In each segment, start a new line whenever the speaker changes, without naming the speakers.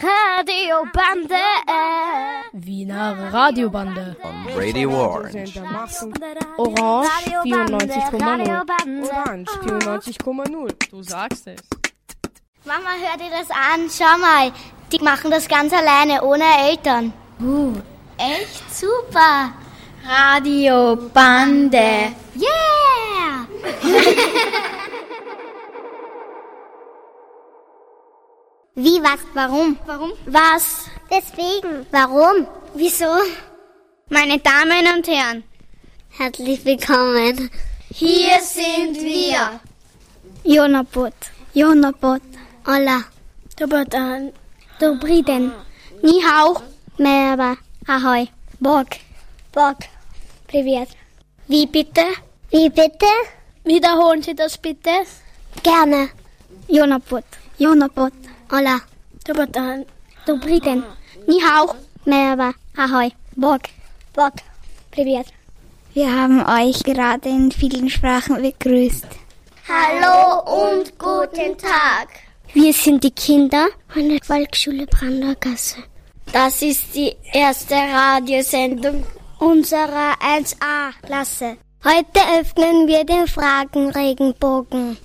Radiobande.
Wiener Radiobande.
On Radio Orange.
Orange 94,0.
Orange 94,0.
Du sagst es.
Mama, hör dir das an. Schau mal. Die machen das ganz alleine, ohne Eltern. Uh, echt super. Radiobande. Yeah! Wie, was, warum? Warum? Was? Deswegen. Warum? Wieso? Meine Damen und Herren, herzlich willkommen. Hier sind wir. Jonabot. Jonabot. Hola. Dobotan. Dobriden. Ah. Ni hao. Merhaba. Ahoi. Borg. Borg. Privet. Wie bitte? Wie bitte? Wiederholen Sie das bitte? Gerne. Jonabot. Jonabot. Hola. Dobar Dobrý den. Ni hao. Merhaba. Ahoi. Bog. Bog. Privet.
Wir haben euch gerade in vielen Sprachen begrüßt.
Hallo und guten Tag. Wir sind die Kinder von der Volksschule Brandergasse. Das ist die erste Radiosendung unserer 1a-Klasse. Heute öffnen wir den Fragenregenbogen.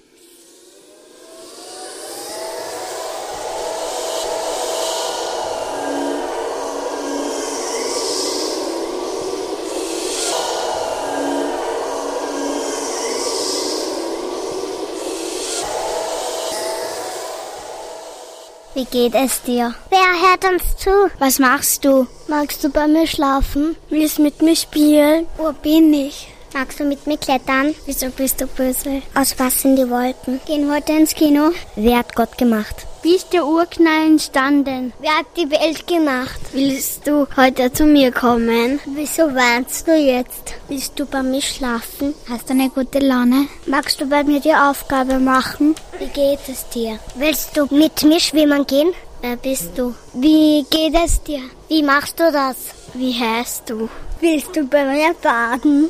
Wie geht es dir? Wer hört uns zu? Was machst du? Magst du bei mir schlafen? Willst mit mir spielen? Wo bin ich? Magst du mit mir klettern? Wieso bist du böse? Aus was sind die Wolken? Gehen heute ins Kino? Wer hat Gott gemacht? Wie ist der Urknall entstanden? Wer hat die Welt gemacht? Willst du heute zu mir kommen? Wieso weinst du jetzt? Willst du bei mir schlafen?
Hast du eine gute Laune?
Magst du bei mir die Aufgabe machen? Wie geht es dir? Willst du mit mir schwimmen gehen? Wer bist du? Wie geht es dir? Wie machst du das? Wie heißt du? Willst du bei mir baden?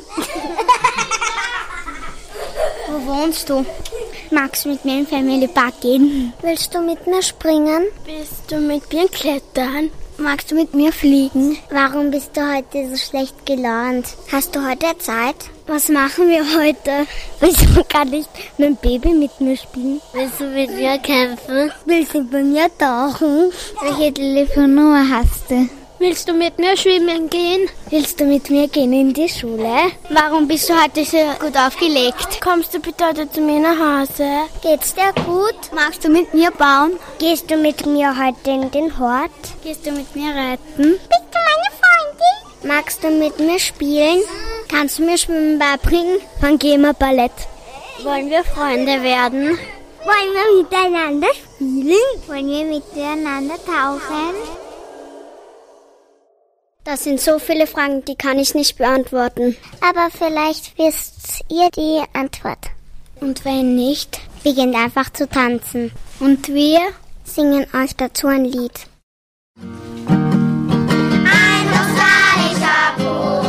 Wo wohnst du? Magst du mit mir in Family Park gehen? Willst du mit mir springen? Willst du mit mir klettern? Magst du mit mir fliegen? Warum bist du heute so schlecht gelaunt? Hast du heute Zeit? Was machen wir heute? Wieso kann ich mein Baby mit mir spielen? Willst du mit mir kämpfen? Willst du bei mir tauchen?
Welche Telefonnummer hast du?
Willst du mit mir schwimmen gehen? Willst du mit mir gehen in die Schule? Warum bist du heute so gut aufgelegt? Kommst du bitte heute zu mir nach Hause? Geht's dir gut? Magst du mit mir bauen? Gehst du mit mir heute in den Hort? Gehst du mit mir reiten? Bist du meine Freundin? Magst du mit mir spielen? Kannst du mir Schwimmen beibringen? Dann gehen wir Ballett. Wollen wir Freunde werden? Wollen wir miteinander spielen? Wollen wir miteinander tauchen? Das sind so viele Fragen, die kann ich nicht beantworten. Aber vielleicht wisst ihr die Antwort. Und wenn nicht, beginnt einfach zu tanzen. Und wir singen euch dazu ein Lied. Ein australischer Buschmann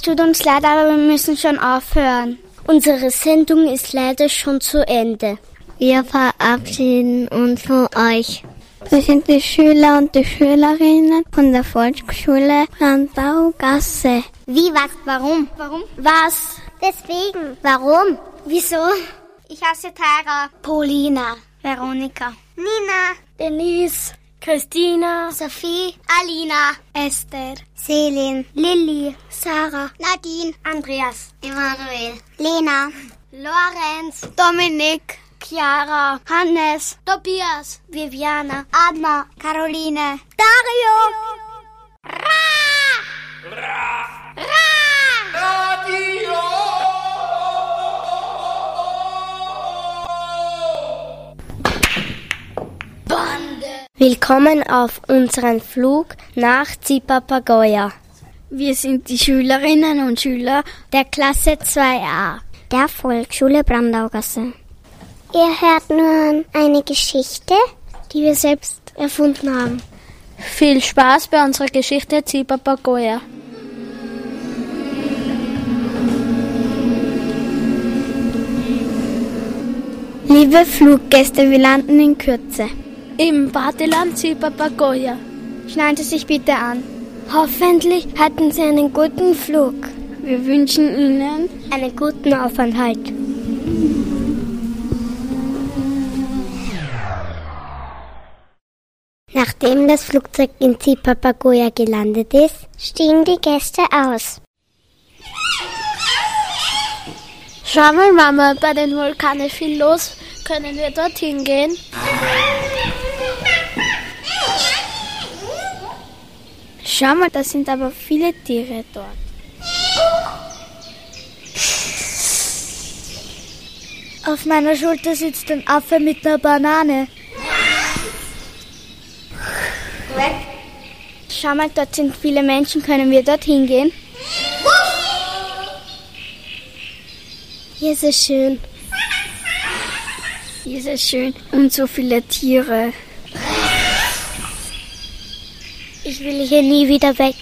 Es tut uns leid, aber wir müssen schon aufhören. Unsere Sendung ist leider schon zu Ende. Wir verabschieden uns von euch.
Wir sind die Schüler und die Schülerinnen von der Volksschule Landaugasse.
Wie, was, warum? Warum? Was? Deswegen. Warum? Wieso? Ich heiße Tara. Paulina. Veronika. Nina. Denise. Christina. Sophie. Alina. Esther. Selin. Lilly. Sarah. Nadine. Andreas. Emanuel. Lena. Lorenz. Dominik. Chiara. Hannes. Tobias. Viviana. Anna. Caroline. Dario. Ra! Ra! Willkommen auf unserem Flug nach Zipapagoya. Wir sind die Schülerinnen und Schüler der Klasse 2a der Volksschule Brandaugasse. Ihr hört nun eine Geschichte, die wir selbst erfunden haben.
Viel Spaß bei unserer Geschichte Zipapagoya.
Liebe Fluggäste, wir landen in Kürze.
Im Badeland Zipapagoya.
Schneiden Sie sich bitte an. Hoffentlich hatten Sie einen guten Flug. Wir wünschen Ihnen einen guten Aufenthalt. Nachdem das Flugzeug in Zipapagoya gelandet ist, stiegen die Gäste aus.
Schau mal, Mama, bei den Vulkanen viel los. Können wir dorthin gehen?
Schau mal, da sind aber viele Tiere dort. Auf meiner Schulter sitzt ein Affe mit einer Banane. Weg. Schau mal, dort sind viele Menschen. Können wir dorthin gehen? Hier ist es schön. Hier ist es schön. Und so viele Tiere. Ich will hier nie wieder weg.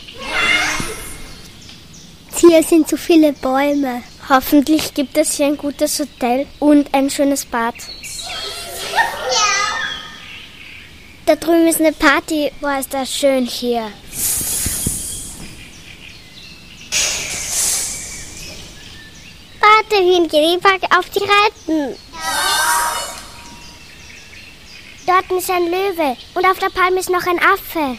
Hier sind so viele Bäume. Hoffentlich gibt es hier ein gutes Hotel und ein schönes Bad. Da drüben ist eine Party. Boah, ist das schön hier. Warte, wie ein Gehpark auf die Reiten. Dort ist ein Löwe und auf der Palme ist noch ein Affe.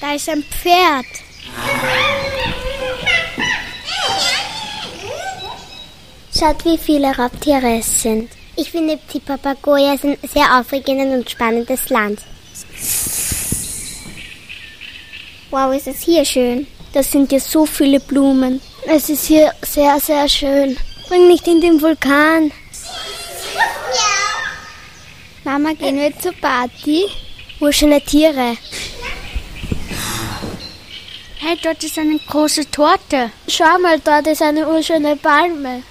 Da ist ein Pferd. Schaut, wie viele Raubtiere es sind. Ich finde, die Papagoja sind ein sehr aufregendes und spannendes Land. Wow, ist es hier schön. Das sind ja so viele Blumen. Es ist hier sehr, sehr schön. Bring nicht in den Vulkan. Mama, gehen wir zur Party? Urschöne Tiere.
Hey, dort ist eine große Torte.
Schau mal, dort ist eine urschöne Palme.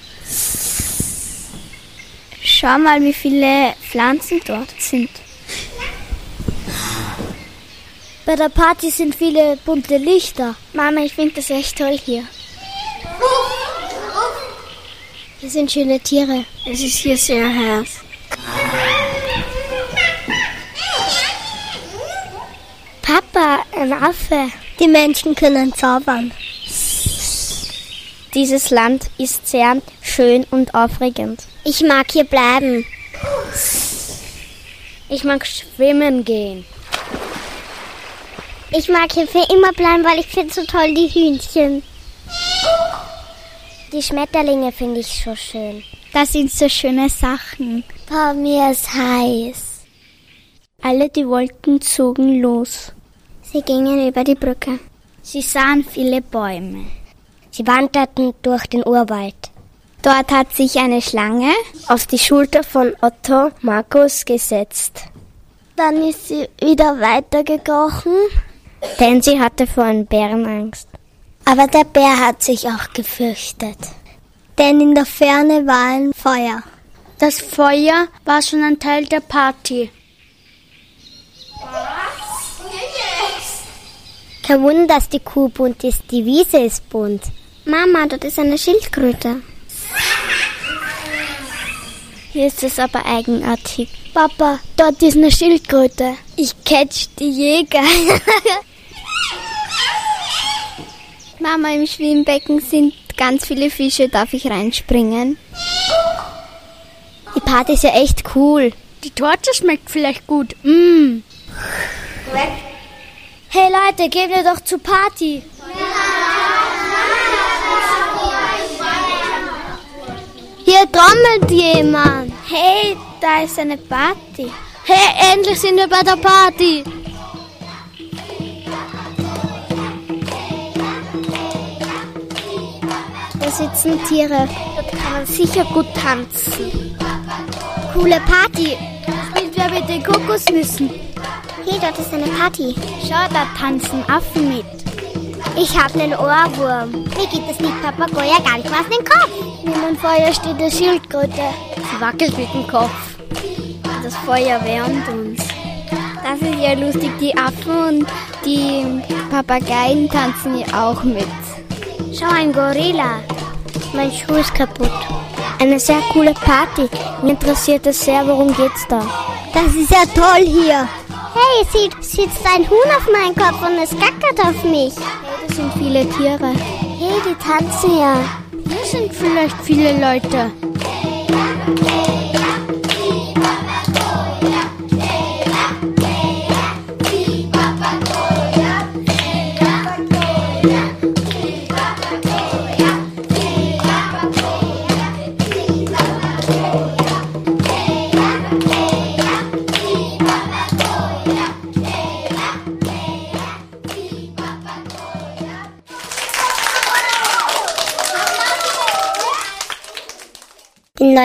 Schau mal, wie viele Pflanzen dort sind. Bei der Party sind viele bunte Lichter. Mama, ich finde das echt toll hier. Hier sind schöne Tiere. Es ist hier sehr heiß. Papa, ein Affe. Die Menschen können zaubern. Dieses Land ist sehr schön und aufregend. Ich mag hier bleiben. Ich mag schwimmen gehen. Ich mag hier für immer bleiben, weil ich finde so toll die Hühnchen. Die Schmetterlinge finde ich so schön. Das sind so schöne Sachen. Bei mir ist heiß. Alle die Wolken zogen los. Sie gingen über die Brücke. Sie sahen viele Bäume. Sie wanderten durch den Urwald. Dort hat sich eine Schlange auf die Schulter von Otto Markus gesetzt. Dann ist sie wieder weitergekrochen, denn sie hatte vor einem Bären Angst. Aber der Bär hat sich auch gefürchtet, denn in der Ferne war ein Feuer.
Das Feuer war schon ein Teil der Party.
Kein Wunder, dass die Kuh bunt ist, die Wiese ist bunt. Mama, dort ist eine Schildkröte. Hier ist es aber eigenartig. Papa, dort ist eine Schildkröte. Ich catch die Jäger. Mama, im Schwimmbecken sind ganz viele Fische. Darf ich reinspringen? Die Party ist ja echt cool.
Die Torte schmeckt vielleicht gut. Mmm.
Hey Leute, gehen wir doch zur Party. Hier trommelt jemand. Hey, da ist eine Party.
Hey, endlich sind wir bei der Party.
Da sitzen Tiere. Dort kann man sicher gut tanzen. Coole Party.
Spielt wer mit den Kokosnüssen?
Hey, dort ist eine Party.
Schau, da tanzen Affen mit.
Ich hab einen Ohrwurm. Mir gibt es nicht Papagoja ganz was in den Kopf.
Neben dem Feuer steht eine Schildkröte. Sie wackelt mit dem Kopf. Das Feuer wärmt uns. Das ist ja lustig. Die Affen und die Papageien tanzen ja auch mit.
Schau, ein Gorilla. Mein Schuh ist kaputt. Eine sehr coole Party. Mir interessiert es sehr, worum geht's da? Das ist ja toll hier. Hey, sieht, sitzt ein Huhn auf meinen Kopf und es gackert auf mich.
Hey, das sind viele Tiere.
Hey, die tanzen ja.
Hier sind vielleicht viele Leute.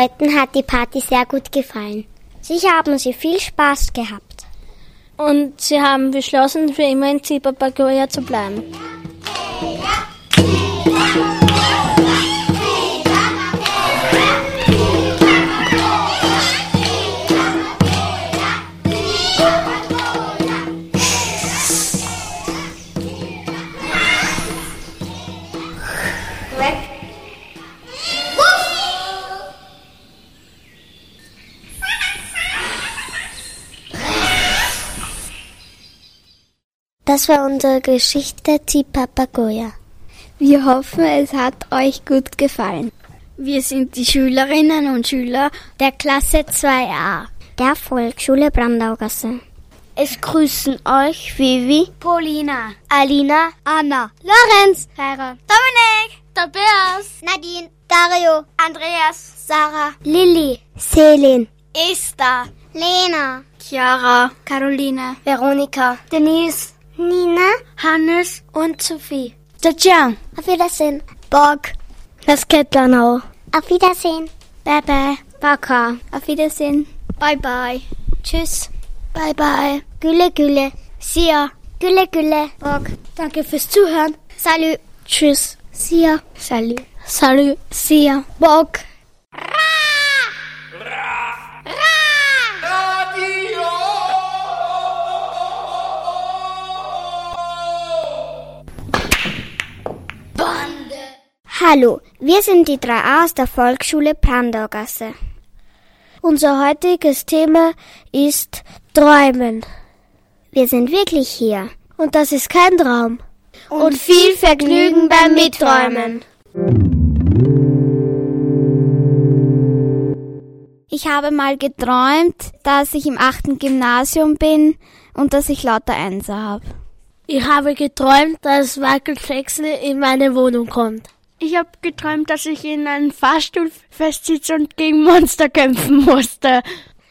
Leuten hat die Party sehr gut gefallen. Sicher haben sie viel Spaß gehabt.
Und sie haben beschlossen, für immer in Zipapagoja zu bleiben.
Das war unsere Geschichte Zipapagoja.
Wir hoffen, es hat euch gut gefallen. Wir sind die Schülerinnen und Schüler der Klasse 2a
der Volksschule Brandaugasse.
Es grüßen euch Vivi,
Paulina,
Alina,
Anna, Lorenz,
Sarah, Dominik, Tobias,
Nadine, Dario,
Andreas, Sarah,
Lilly, Selin,
Esther,
Lena,
Chiara, Caroline, Veronika, Denise,
Nina,
Hannes und Sophie. Tatjan.
Auf Wiedersehen.
Bock. Das Kettlanau.
Auf Wiedersehen.
Bye bye. Baka. Auf Wiedersehen. Bye bye. Tschüss. Bye bye.
Gülle, Gülle.
Sia.
Gülle, Gülle.
Bock. Danke fürs Zuhören.
Salut.
Tschüss.
Sia.
Salut. Salut. Sia. Bock.
Hallo, wir sind die 3a aus der Volksschule Brandaugasse.
Unser heutiges Thema ist Träumen.
Wir sind wirklich hier.
Und das ist kein Traum. Und, Und viel Vergnügen beim Mitträumen. Ich habe mal geträumt, dass ich im achten Gymnasium bin und dass ich lauter Einser habe.
Ich habe geträumt, dass Michael Jackson in meine Wohnung kommt.
Ich habe geträumt, dass ich in einem Fahrstuhl festsitze und gegen Monster kämpfen musste.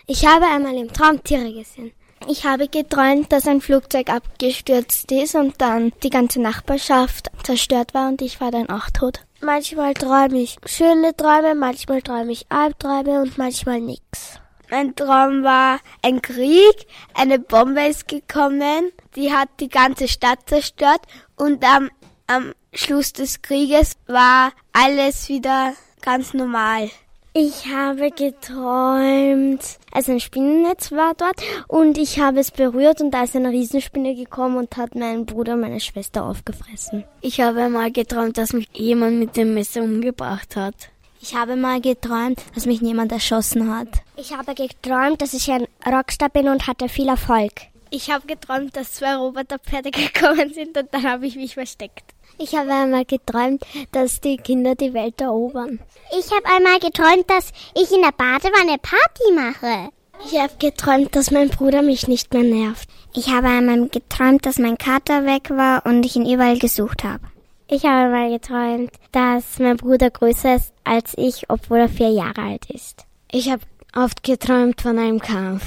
Ich habe einmal im Traum Tiere gesehen. Ich habe geträumt, dass ein Flugzeug abgestürzt ist und dann die ganze Nachbarschaft zerstört war und ich war dann auch tot. Manchmal träume ich schöne Träume, manchmal träume ich Albträume und manchmal nix. Mein Traum war ein Krieg, eine Bombe ist gekommen, die hat die ganze Stadt zerstört und am, am Schluss des Krieges war alles wieder ganz normal. Ich habe geträumt, also ein Spinnennetz war dort und ich habe es berührt und da ist eine Riesenspinne gekommen und hat meinen Bruder und meine Schwester aufgefressen. Ich habe mal geträumt, dass mich jemand mit dem Messer umgebracht hat. Ich habe mal geträumt, dass mich jemand erschossen hat.
Ich habe geträumt, dass ich ein Rockstar bin und hatte viel Erfolg.
Ich habe geträumt, dass zwei Roboterpferde gekommen sind und dann habe ich mich versteckt.
Ich habe einmal geträumt, dass die Kinder die Welt erobern. Ich habe einmal geträumt, dass ich in der Badewanne Party mache.
Ich habe geträumt, dass mein Bruder mich nicht mehr nervt.
Ich habe einmal geträumt, dass mein Kater weg war und ich ihn überall gesucht habe.
Ich habe einmal geträumt, dass mein Bruder größer ist als ich, obwohl er vier Jahre alt ist. Ich habe oft geträumt von einem Kampf.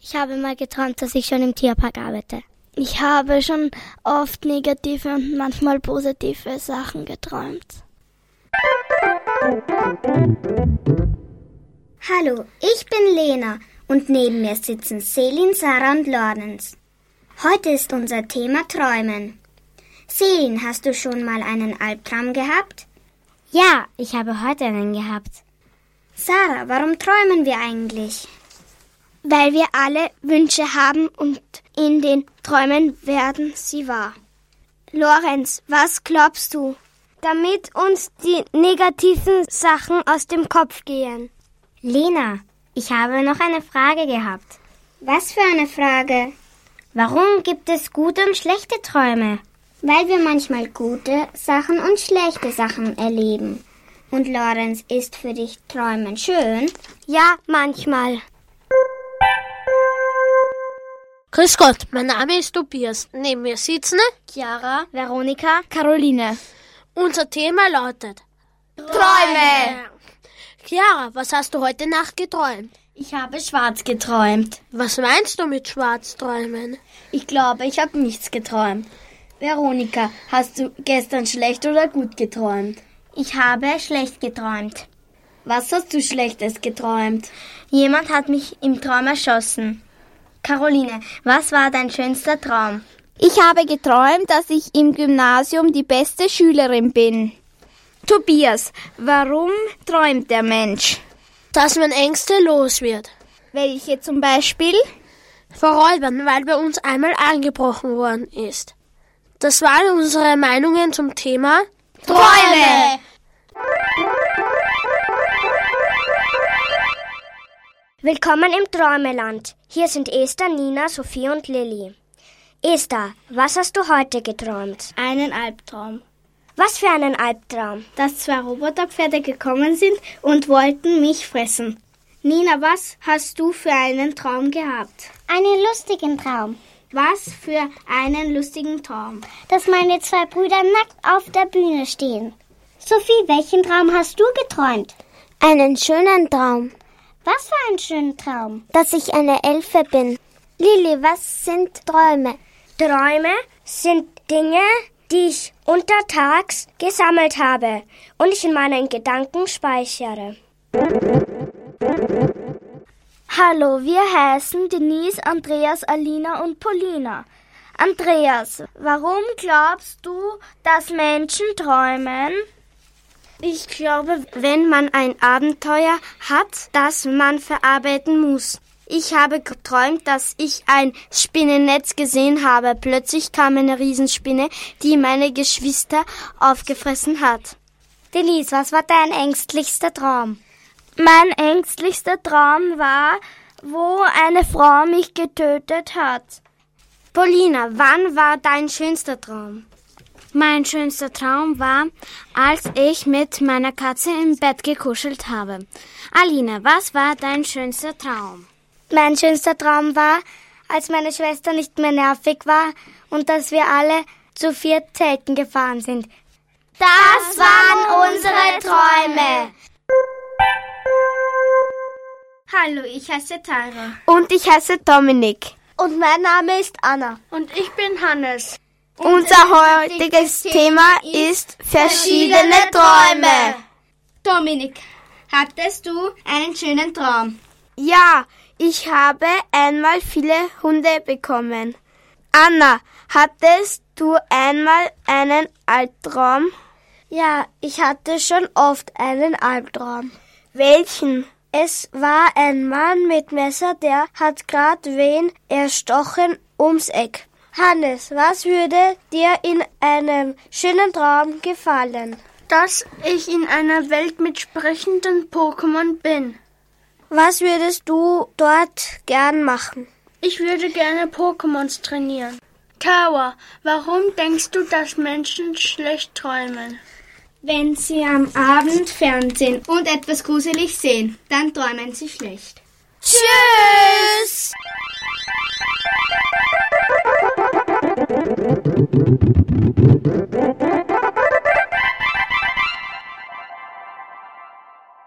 Ich habe mal geträumt, dass ich schon im Tierpark arbeite. Ich habe schon oft negative und manchmal positive Sachen geträumt.
Hallo, ich bin Lena und neben mir sitzen Selin, Sarah und Lorenz. Heute ist unser Thema Träumen. Selin, hast du schon mal einen Albtraum gehabt?
Ja, ich habe heute einen gehabt.
Sarah, warum träumen wir eigentlich?
Weil wir alle Wünsche haben und in den Träumen werden sie wahr. Lorenz, was glaubst du? Damit uns die negativen Sachen aus dem Kopf gehen.
Lena, ich habe noch eine Frage gehabt. Was für eine Frage? Warum gibt es gute und schlechte Träume? Weil wir manchmal gute Sachen und schlechte Sachen erleben. Und Lorenz, ist für dich Träumen schön?
Ja, manchmal.
Grüß Gott, mein Name ist Tobias. Neben mir sitzen
Chiara, Veronika, Caroline.
Unser Thema lautet
Träume!
Chiara, was hast du heute Nacht geträumt?
Ich habe schwarz geträumt.
Was meinst du mit Schwarzträumen?
Ich glaube, ich habe nichts geträumt. Veronika, hast du gestern schlecht oder gut geträumt?
Ich habe schlecht geträumt.
Was hast du Schlechtes geträumt?
Jemand hat mich im Traum erschossen. Caroline, was war dein schönster Traum?
Ich habe geträumt, dass ich im Gymnasium die beste Schülerin bin. Tobias, warum träumt der Mensch?
Dass man Ängste los wird.
Welche zum Beispiel?
Vor Räubern, weil bei uns einmal eingebrochen worden ist. Das waren unsere Meinungen zum Thema
Träume! Willkommen im Träumeland. Hier sind Esther, Nina, Sophie und Lilly. Esther, was hast du heute geträumt?
Einen Albtraum.
Was für einen Albtraum?
Dass zwei Roboterpferde gekommen sind und wollten mich fressen. Nina, was hast du für einen Traum gehabt?
Einen lustigen Traum.
Was für einen lustigen Traum?
Dass meine zwei Brüder nackt auf der Bühne stehen. Sophie, welchen Traum hast du geträumt?
Einen schönen Traum.
Was für einen schönen Traum?
Dass ich eine Elfe bin. Lilly, was sind Träume? Träume sind Dinge, die ich untertags gesammelt habe und ich in meinen Gedanken speichere. Hallo, wir heißen Denise, Andreas, Alina und Paulina. Andreas, warum glaubst du, dass Menschen träumen? Ich glaube, wenn man ein Abenteuer hat, das man verarbeiten muss. Ich habe geträumt, dass ich ein Spinnennetz gesehen habe. Plötzlich kam eine Riesenspinne, die meine Geschwister aufgefressen hat.
Denise, was war dein ängstlichster Traum?
Mein ängstlichster Traum war, wo eine Frau mich getötet hat. Paulina, wann war dein schönster Traum? Mein schönster Traum war, als ich mit meiner Katze im Bett gekuschelt habe. Alina, was war dein schönster Traum? Mein schönster Traum war, als meine Schwester nicht mehr nervig war und dass wir alle zu vier Zelten gefahren sind. Das waren unsere Träume.
Hallo, ich heiße Tara.
Und ich heiße Dominik.
Und mein Name ist Anna.
Und ich bin Hannes.
Unser heutiges Thema ist verschiedene Träume.
Dominik, hattest du einen schönen Traum?
Ja, ich habe einmal viele Hunde bekommen. Anna, hattest du einmal einen Albtraum?
Ja, ich hatte schon oft einen Albtraum.
Welchen?
Es war ein Mann mit Messer, der hat grad wen erstochen ums Eck. Hannes, was würde dir in einem schönen Traum gefallen?
Dass ich in einer Welt mit sprechenden Pokémon bin.
Was würdest du dort gern machen?
Ich würde gerne Pokémons trainieren. Kawa, warum denkst du, dass Menschen schlecht träumen? Wenn sie am Abend Fernsehen und etwas gruselig sehen, dann träumen sie schlecht.
Tschüss!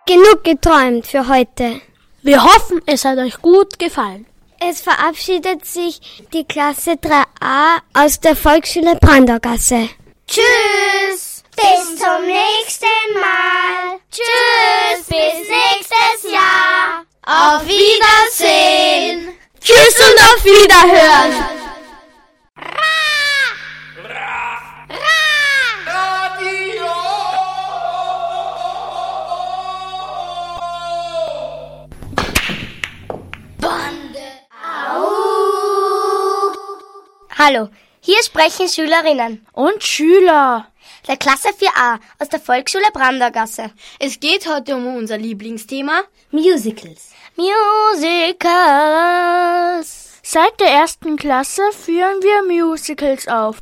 Genug geträumt für heute.
Wir hoffen, es hat euch gut gefallen.
Es verabschiedet sich die Klasse 3a aus der Volksschule Brandaugasse.
Tschüss! Bis zum nächsten Mal! Tschüss! Bis nächstes Jahr! Auf Wiedersehen!
Tschüss und auf Wiederhören!
Hallo, hier sprechen Schülerinnen
und Schüler
der Klasse 4a aus der Volksschule Brandergasse.
Es geht heute um unser Lieblingsthema
Musicals.
Musicals. Seit der ersten Klasse führen wir Musicals auf.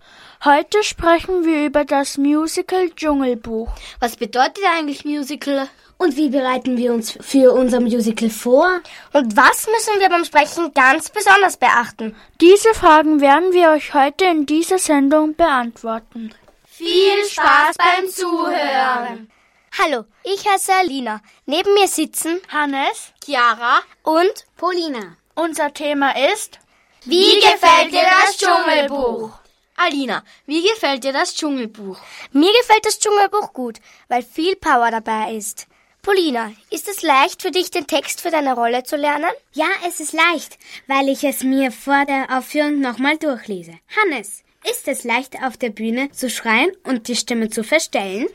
Heute sprechen wir über das Musical Dschungelbuch.
Was bedeutet eigentlich Musical?
Und wie bereiten wir uns für unser Musical vor? Und was müssen wir beim Sprechen ganz besonders beachten?
Diese Fragen werden wir euch heute in dieser Sendung beantworten.
Viel Spaß beim Zuhören.
Hallo, ich heiße Alina. Neben mir sitzen
Hannes,
Chiara
und Polina.
Unser Thema ist
Wie gefällt dir das Dschungelbuch?
Alina, wie gefällt dir das Dschungelbuch?
Mir gefällt das Dschungelbuch gut, weil viel Power dabei ist. Polina, ist es leicht für dich, den Text für deine Rolle zu lernen?
Ja, es ist leicht, weil ich es mir vor der Aufführung nochmal durchlese. Hannes, ist es leicht auf der Bühne zu schreien und die Stimme zu verstellen?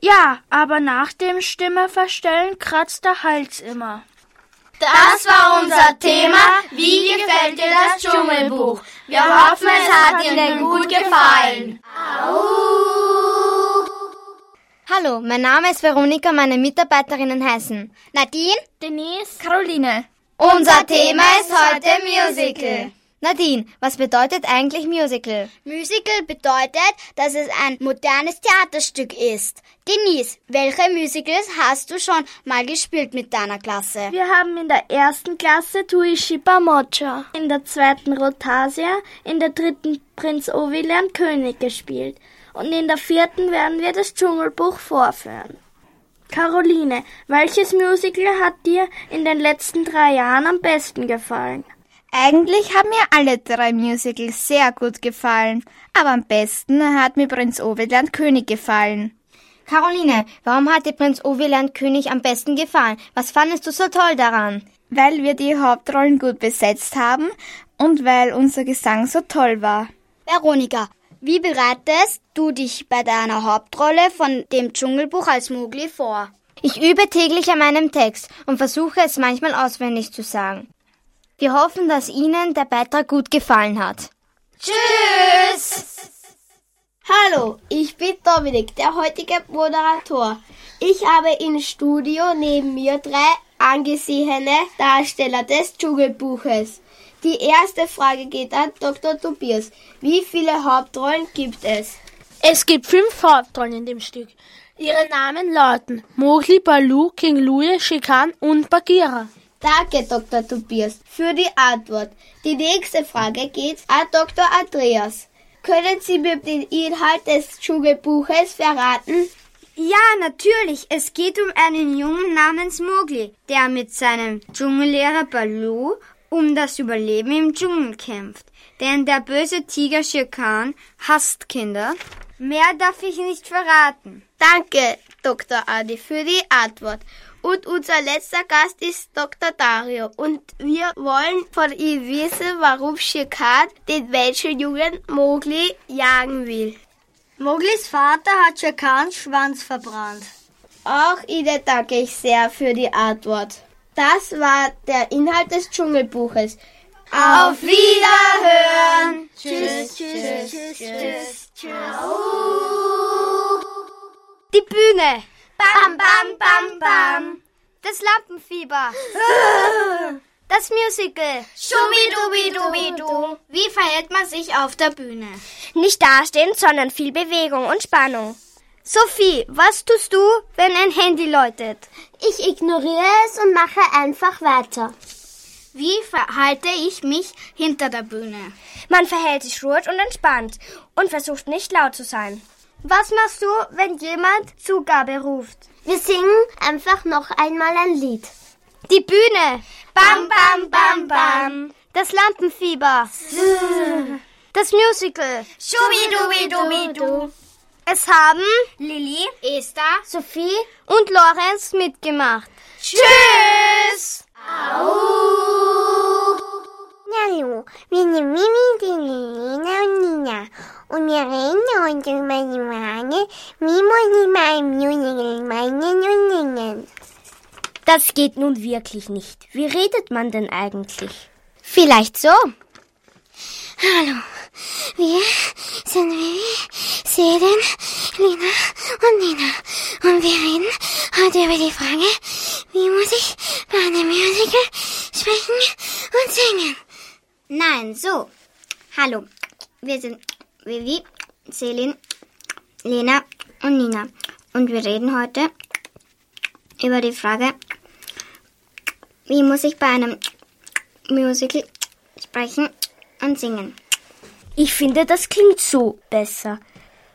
Ja, aber nach dem Stimme verstellen kratzt der Hals immer.
Das war unser Thema. Wie gefällt dir das Dschungelbuch? Wir hoffen, es hat Ihnen gut gefallen. Au.
Hallo, mein Name ist Veronika, meine Mitarbeiterinnen heißen Nadine,
Denise, Caroline.
Unser Thema ist heute Musical.
Nadine, was bedeutet eigentlich Musical?
Musical bedeutet, dass es ein modernes Theaterstück ist. Denise, welche Musicals hast du schon mal gespielt mit deiner Klasse?
Wir haben in der ersten Klasse Tuishiba Mocha, in der zweiten Rotasia, in der dritten Prinz Ovi lernt König gespielt und in der vierten werden wir das Dschungelbuch vorführen. Caroline, welches Musical hat dir in den letzten drei Jahren am besten gefallen?
Eigentlich haben mir alle drei Musicals sehr gut gefallen, aber am besten hat mir Prinz Oveland König gefallen.
Caroline, warum hat dir Prinz Oveland König am besten gefallen? Was fandest du so toll daran?
Weil wir die Hauptrollen gut besetzt haben und weil unser Gesang so toll war.
Veronika, wie bereitest du dich bei deiner Hauptrolle von dem Dschungelbuch als Mowgli vor?
Ich übe täglich an meinem Text und versuche es manchmal auswendig zu sagen. Wir hoffen, dass Ihnen der Beitrag gut gefallen hat.
Tschüss!
Hallo, ich bin Dominik, der heutige Moderator. Ich habe im Studio neben mir drei angesehene Darsteller des Dschungelbuches. Die erste Frage geht an Dr. Tobias. Wie viele Hauptrollen gibt es?
Es gibt fünf Hauptrollen in dem Stück. Ihre Namen lauten Mowgli, Baloo, King Louie, Shikan und Bagheera.
Danke, Dr. Tobias, für die Antwort. Die nächste Frage geht an Dr. Andreas. Können Sie mir den Inhalt des Dschungelbuches verraten?
Ja, natürlich. Es geht um einen Jungen namens Mowgli, der mit seinem Dschungellehrer Baloo um das Überleben im Dschungel kämpft. Denn der böse Tiger Shere Khan hasst Kinder. Mehr darf ich nicht verraten.
Danke, Dr. Adi, für die Antwort. Und unser letzter Gast ist Dr. Dario. Und wir wollen von ihm wissen, warum Khan den Menschenjungen Mowgli jagen will.
Mowglis Vater hat Shere Khans Schwanz verbrannt.
Auch Ihnen danke ich sehr für die Antwort. Das war der Inhalt des Dschungelbuches.
Auf Wiederhören!
Tschüss, tschüss, tschüss, tschüss, tschüss.
Die Bühne!
Bam, bam, bam, bam!
Das Lampenfieber! Das Musical!
Schubidubidubidu!
Wie verhält man sich auf der Bühne?
Nicht dastehen, sondern viel Bewegung und Spannung.
Sophie, was tust du, wenn ein Handy läutet?
Ich ignoriere es und mache einfach weiter.
Wie verhalte ich mich hinter der Bühne?
Man verhält sich ruhig und entspannt und versucht nicht laut zu sein.
Was machst du, wenn jemand Zugabe ruft?
Wir singen einfach noch einmal ein Lied.
Die Bühne.
Bam, bam, bam, bam.
Das Lampenfieber. Das Musical.
Schubidubidubidu.
Es haben
Lilly,
Esther, Sophie und Lorenz mitgemacht.
Tschüss!
Wir sind Mimi, die Lena und Nina. Und wir reden heute über die Frage, wie muss ich mein Musical meinen und singen?
Das geht nun wirklich nicht. Wie redet man denn eigentlich?
Vielleicht so.
Hallo, Wir sind Vivi, Selin, Lina und Nina. Und wir reden heute über die Frage, wie muss ich bei einem Musical sprechen und singen?
Nein, so. Hallo, wir sind Vivi, Selin, Lena und Nina. Und wir reden heute über die Frage, wie muss ich bei einem Musical sprechen und singen.
Ich finde, das klingt so besser.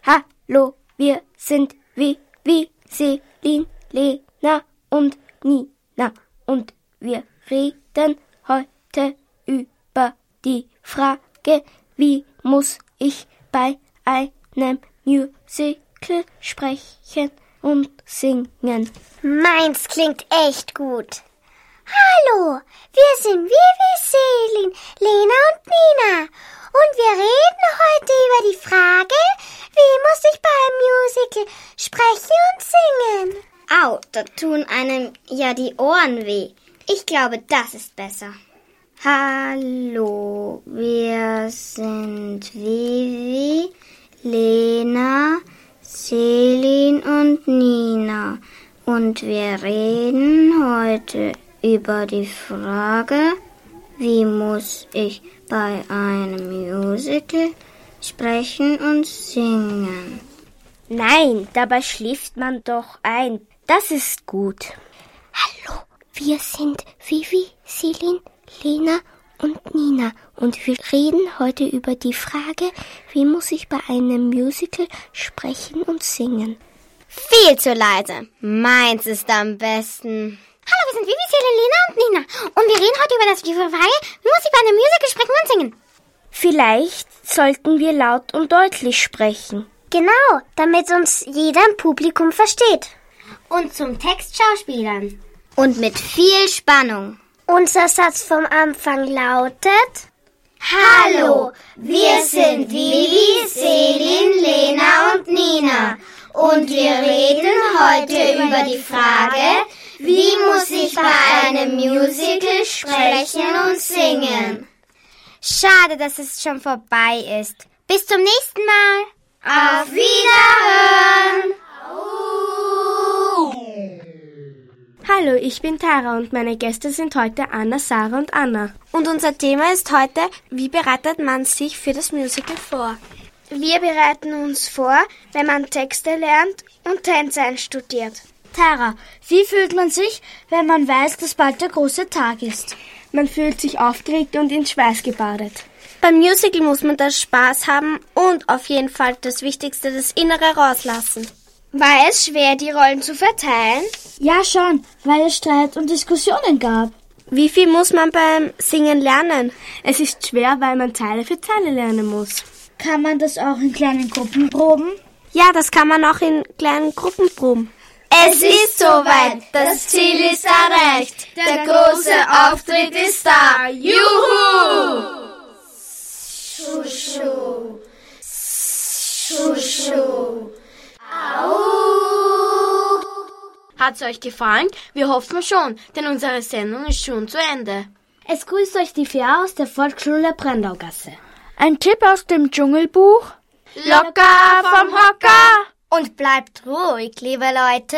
Hallo, wir sind Vivi, Selin, Lena und Nina. Und wir reden heute über die Frage, wie muss ich bei einem Musical sprechen und singen.
Meins klingt echt gut. Hallo, wir sind Vivi, Selin, Lena und Nina. Und wir reden heute über die Frage, wie muss ich bei einem Musical sprechen und singen?
Au, da tun einem ja die Ohren weh. Ich glaube, das ist besser. Hallo, wir sind Vivi, Lena, Selin und Nina. Und wir reden heute über die Frage, wie muss ich bei einem Musical sprechen und singen.
Nein, dabei schläft man doch ein. Das ist gut.
Hallo, wir sind Vivi, Selin, Lena und Nina und wir reden heute über die Frage, wie muss ich bei einem Musical sprechen und singen.
Viel zu leise. Meins ist am besten.
Hallo, wir sind Vivi, Lena und Nina. Und wir reden heute über das, die Frage, wie muss ich bei einem Musical sprechen und singen?
Vielleicht sollten wir laut und deutlich sprechen.
Genau, damit uns jeder im Publikum versteht.
Und zum Text schauspielern.
Und mit viel Spannung.
Unser Satz vom Anfang lautet
Hallo, wir sind Vivi, Selin, Lena und Nina. Und wir reden heute über die Frage, wie muss ich bei einem Musical sprechen und singen?
Schade, dass es schon vorbei ist. Bis zum nächsten Mal.
Auf Wiederhören!
Hallo, ich bin Tara und meine Gäste sind heute Anna, Sarah und Anna. Und unser Thema ist heute, wie bereitet man sich für das Musical vor? Wir bereiten uns vor, wenn man Texte lernt und Tänze einstudiert.
Tara, wie fühlt man sich, wenn man weiß, dass bald der große Tag ist?
Man fühlt sich aufgeregt und in Schweiß gebadet.
Beim Musical muss man das Spaß haben und auf jeden Fall das Wichtigste, das Innere rauslassen.
War es schwer, die Rollen zu verteilen?
Ja, schon, weil es Streit und Diskussionen gab.
Wie viel muss man beim Singen lernen?
Es ist schwer, weil man Zeile für Zeile lernen muss.
Kann man das auch in kleinen Gruppen proben?
Ja, das kann man auch in kleinen Gruppen proben.
Es ist soweit, das Ziel ist erreicht, der große Auftritt ist da. Juhu! Schuschu, au!
Hat's euch gefallen? Wir hoffen schon, denn unsere Sendung ist schon zu Ende.
Es grüßt euch die vier aus der Volksschule Brandaugasse. Ein Tipp aus dem Dschungelbuch?
Locker vom Hocker!
Und bleibt ruhig, liebe Leute.